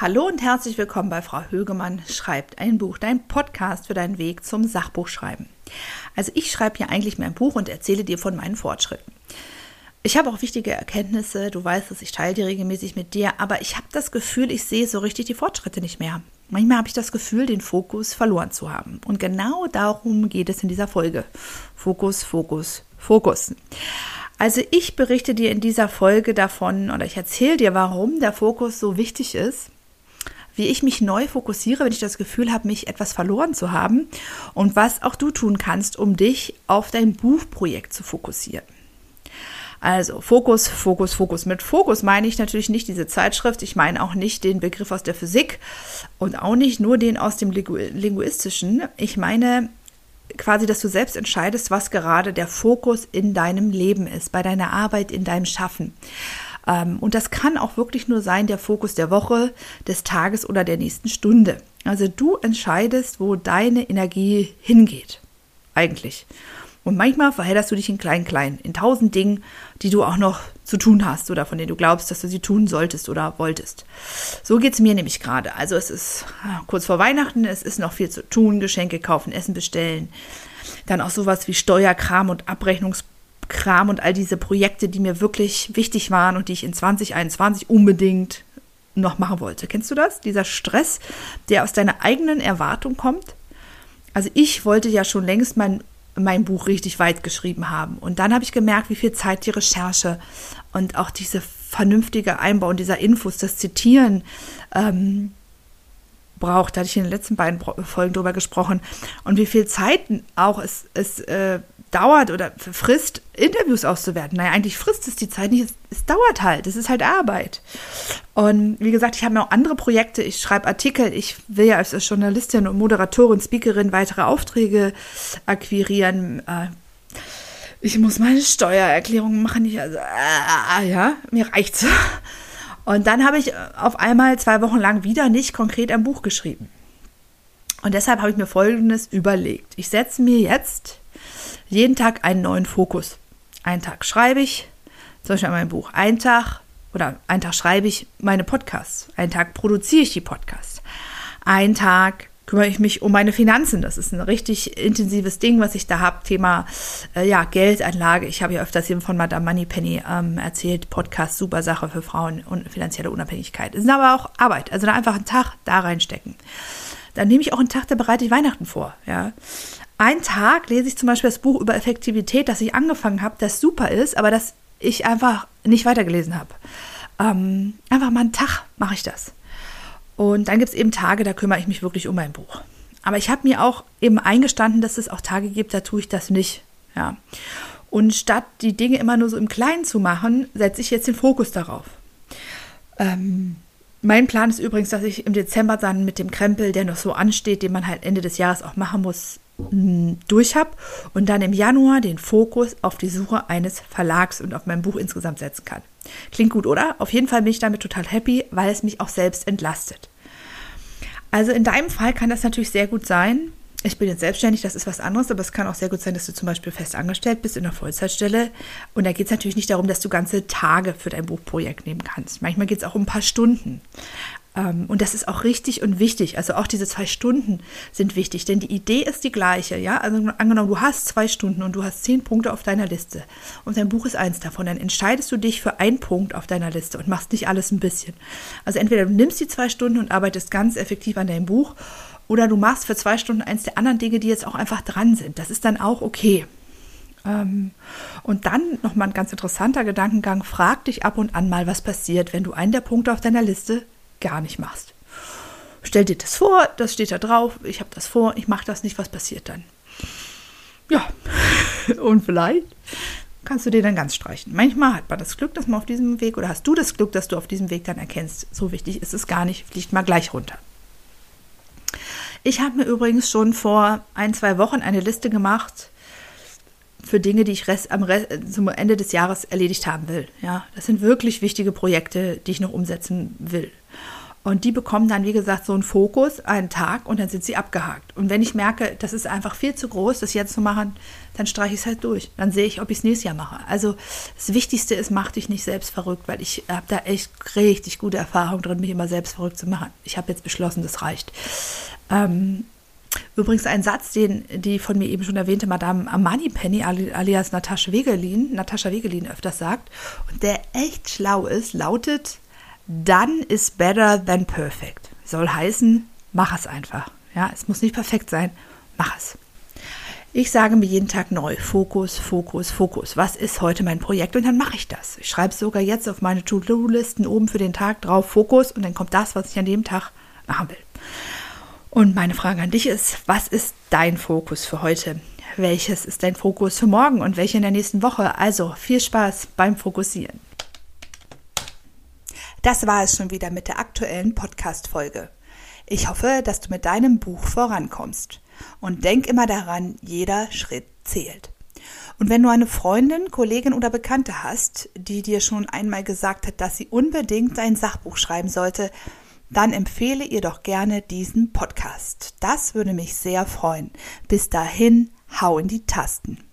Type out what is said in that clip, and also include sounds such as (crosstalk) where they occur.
Hallo und herzlich willkommen bei Frau Högemann schreibt ein Buch, dein Podcast für deinen Weg zum Sachbuchschreiben. Also ich schreibe ja eigentlich mein Buch und erzähle dir von meinen Fortschritten. Ich habe auch wichtige Erkenntnisse, du weißt es, ich teile die regelmäßig mit dir, aber ich habe das Gefühl, ich sehe so richtig die Fortschritte nicht mehr. Manchmal habe ich das Gefühl, den Fokus verloren zu haben. Und genau darum geht es in dieser Folge. Fokus, Fokus, Fokus. Also ich berichte dir in dieser Folge davon oder ich erzähle dir, warum der Fokus so wichtig ist wie ich mich neu fokussiere, wenn ich das Gefühl habe, mich etwas verloren zu haben und was auch du tun kannst, um dich auf dein Buchprojekt zu fokussieren. Also Fokus, Fokus, Fokus. Mit Fokus meine ich natürlich nicht diese Zeitschrift, ich meine auch nicht den Begriff aus der Physik und auch nicht nur den aus dem Linguistischen. Ich meine quasi, dass du selbst entscheidest, was gerade der Fokus in deinem Leben ist, bei deiner Arbeit, in deinem Schaffen. Ähm, und das kann auch wirklich nur sein der Fokus der Woche, des Tages oder der nächsten Stunde. Also du entscheidest, wo deine Energie hingeht. Eigentlich. Und manchmal verhältst du dich in klein, klein, in tausend Dingen, die du auch noch zu tun hast oder von denen du glaubst, dass du sie tun solltest oder wolltest. So geht es mir nämlich gerade. Also es ist ah, kurz vor Weihnachten, es ist noch viel zu tun, Geschenke kaufen, Essen bestellen. Dann auch sowas wie Steuerkram und Abrechnungs Kram und all diese Projekte, die mir wirklich wichtig waren und die ich in 2021 unbedingt noch machen wollte. Kennst du das? Dieser Stress, der aus deiner eigenen Erwartung kommt? Also ich wollte ja schon längst mein, mein Buch richtig weit geschrieben haben. Und dann habe ich gemerkt, wie viel Zeit die Recherche und auch diese vernünftige Einbau dieser Infos, das Zitieren ähm, braucht. Da hatte ich in den letzten beiden Folgen drüber gesprochen. Und wie viel Zeit auch es, es äh, dauert oder frisst, Interviews auszuwerten. Naja, eigentlich frisst es die Zeit nicht. Es, es dauert halt. Es ist halt Arbeit. Und wie gesagt, ich habe noch andere Projekte. Ich schreibe Artikel. Ich will ja als Journalistin und Moderatorin, Speakerin weitere Aufträge akquirieren. Äh, ich muss meine Steuererklärung machen. Ich, also, äh, ja, mir reicht's. Und dann habe ich auf einmal zwei Wochen lang wieder nicht konkret ein Buch geschrieben. Und deshalb habe ich mir Folgendes überlegt. Ich setze mir jetzt jeden Tag einen neuen Fokus. Einen Tag schreibe ich, zum Beispiel mein Buch. Einen Tag oder einen Tag schreibe ich meine Podcasts. Einen Tag produziere ich die Podcasts. Einen Tag kümmere ich mich um meine Finanzen. Das ist ein richtig intensives Ding, was ich da habe. Thema äh, ja, Geldanlage. Ich habe ja öfters hier von Madame Moneypenny ähm, erzählt. Podcast, super Sache für Frauen und finanzielle Unabhängigkeit. Es ist aber auch Arbeit. Also da einfach einen Tag da reinstecken. Dann nehme ich auch einen Tag, da bereite ich Weihnachten vor. Ja. Einen Tag lese ich zum Beispiel das Buch über Effektivität, das ich angefangen habe, das super ist, aber das ich einfach nicht weitergelesen habe. Ähm, einfach mal einen Tag mache ich das. Und dann gibt es eben Tage, da kümmere ich mich wirklich um mein Buch. Aber ich habe mir auch eben eingestanden, dass es auch Tage gibt, da tue ich das nicht. Ja. Und statt die Dinge immer nur so im Kleinen zu machen, setze ich jetzt den Fokus darauf. Ähm, mein Plan ist übrigens, dass ich im Dezember dann mit dem Krempel, der noch so ansteht, den man halt Ende des Jahres auch machen muss, durch habe und dann im Januar den Fokus auf die Suche eines Verlags und auf mein Buch insgesamt setzen kann. Klingt gut, oder? Auf jeden Fall bin ich damit total happy, weil es mich auch selbst entlastet. Also in deinem Fall kann das natürlich sehr gut sein. Ich bin jetzt selbstständig, das ist was anderes, aber es kann auch sehr gut sein, dass du zum Beispiel fest angestellt bist in einer Vollzeitstelle. Und da geht es natürlich nicht darum, dass du ganze Tage für dein Buchprojekt nehmen kannst. Manchmal geht es auch um ein paar Stunden. Ähm, und das ist auch richtig und wichtig. Also auch diese zwei Stunden sind wichtig, denn die Idee ist die gleiche. Ja, also angenommen, du hast zwei Stunden und du hast zehn Punkte auf deiner Liste und dein Buch ist eins davon, dann entscheidest du dich für einen Punkt auf deiner Liste und machst nicht alles ein bisschen. Also entweder du nimmst die zwei Stunden und arbeitest ganz effektiv an deinem Buch oder du machst für zwei Stunden eins der anderen Dinge, die jetzt auch einfach dran sind. Das ist dann auch okay. Ähm, und dann nochmal ein ganz interessanter Gedankengang. Frag dich ab und an mal, was passiert, wenn du einen der Punkte auf deiner Liste gar nicht machst. Stell dir das vor, das steht da drauf, ich habe das vor, ich mache das nicht, was passiert dann? Ja, (laughs) und vielleicht kannst du dir dann ganz streichen. Manchmal hat man das Glück, dass man auf diesem Weg, oder hast du das Glück, dass du auf diesem Weg dann erkennst, so wichtig ist es gar nicht, fliegt mal gleich runter. Ich habe mir übrigens schon vor ein, zwei Wochen eine Liste gemacht für Dinge, die ich Rest, am Rest, zum Ende des Jahres erledigt haben will. Ja, das sind wirklich wichtige Projekte, die ich noch umsetzen will. Und die bekommen dann, wie gesagt, so einen Fokus, einen Tag und dann sind sie abgehakt. Und wenn ich merke, das ist einfach viel zu groß, das jetzt zu machen, dann streiche ich es halt durch. Dann sehe ich, ob ich es nächstes Jahr mache. Also das Wichtigste ist, mach dich nicht selbst verrückt, weil ich habe da echt richtig gute Erfahrung drin, mich immer selbst verrückt zu machen. Ich habe jetzt beschlossen, das reicht. Ähm, Übrigens ein Satz, den die von mir eben schon erwähnte Madame Amani Penny alias Natascha Wegelin, Natascha Wegelin öfters sagt und der echt schlau ist, lautet Done is better than perfect. Soll heißen, mach es einfach. Ja, es muss nicht perfekt sein, mach es. Ich sage mir jeden Tag neu, Fokus, Fokus, Fokus. Was ist heute mein Projekt? Und dann mache ich das. Ich schreibe sogar jetzt auf meine To-Do-Listen oben für den Tag drauf, Fokus, und dann kommt das, was ich an dem Tag machen will. Und meine Frage an dich ist, was ist dein Fokus für heute? Welches ist dein Fokus für morgen und welche in der nächsten Woche? Also viel Spaß beim Fokussieren. Das war es schon wieder mit der aktuellen Podcast-Folge. Ich hoffe, dass du mit deinem Buch vorankommst. Und denk immer daran, jeder Schritt zählt. Und wenn du eine Freundin, Kollegin oder Bekannte hast, die dir schon einmal gesagt hat, dass sie unbedingt ein Sachbuch schreiben sollte, dann empfehle ihr doch gerne diesen Podcast. Das würde mich sehr freuen. Bis dahin, hau in die Tasten.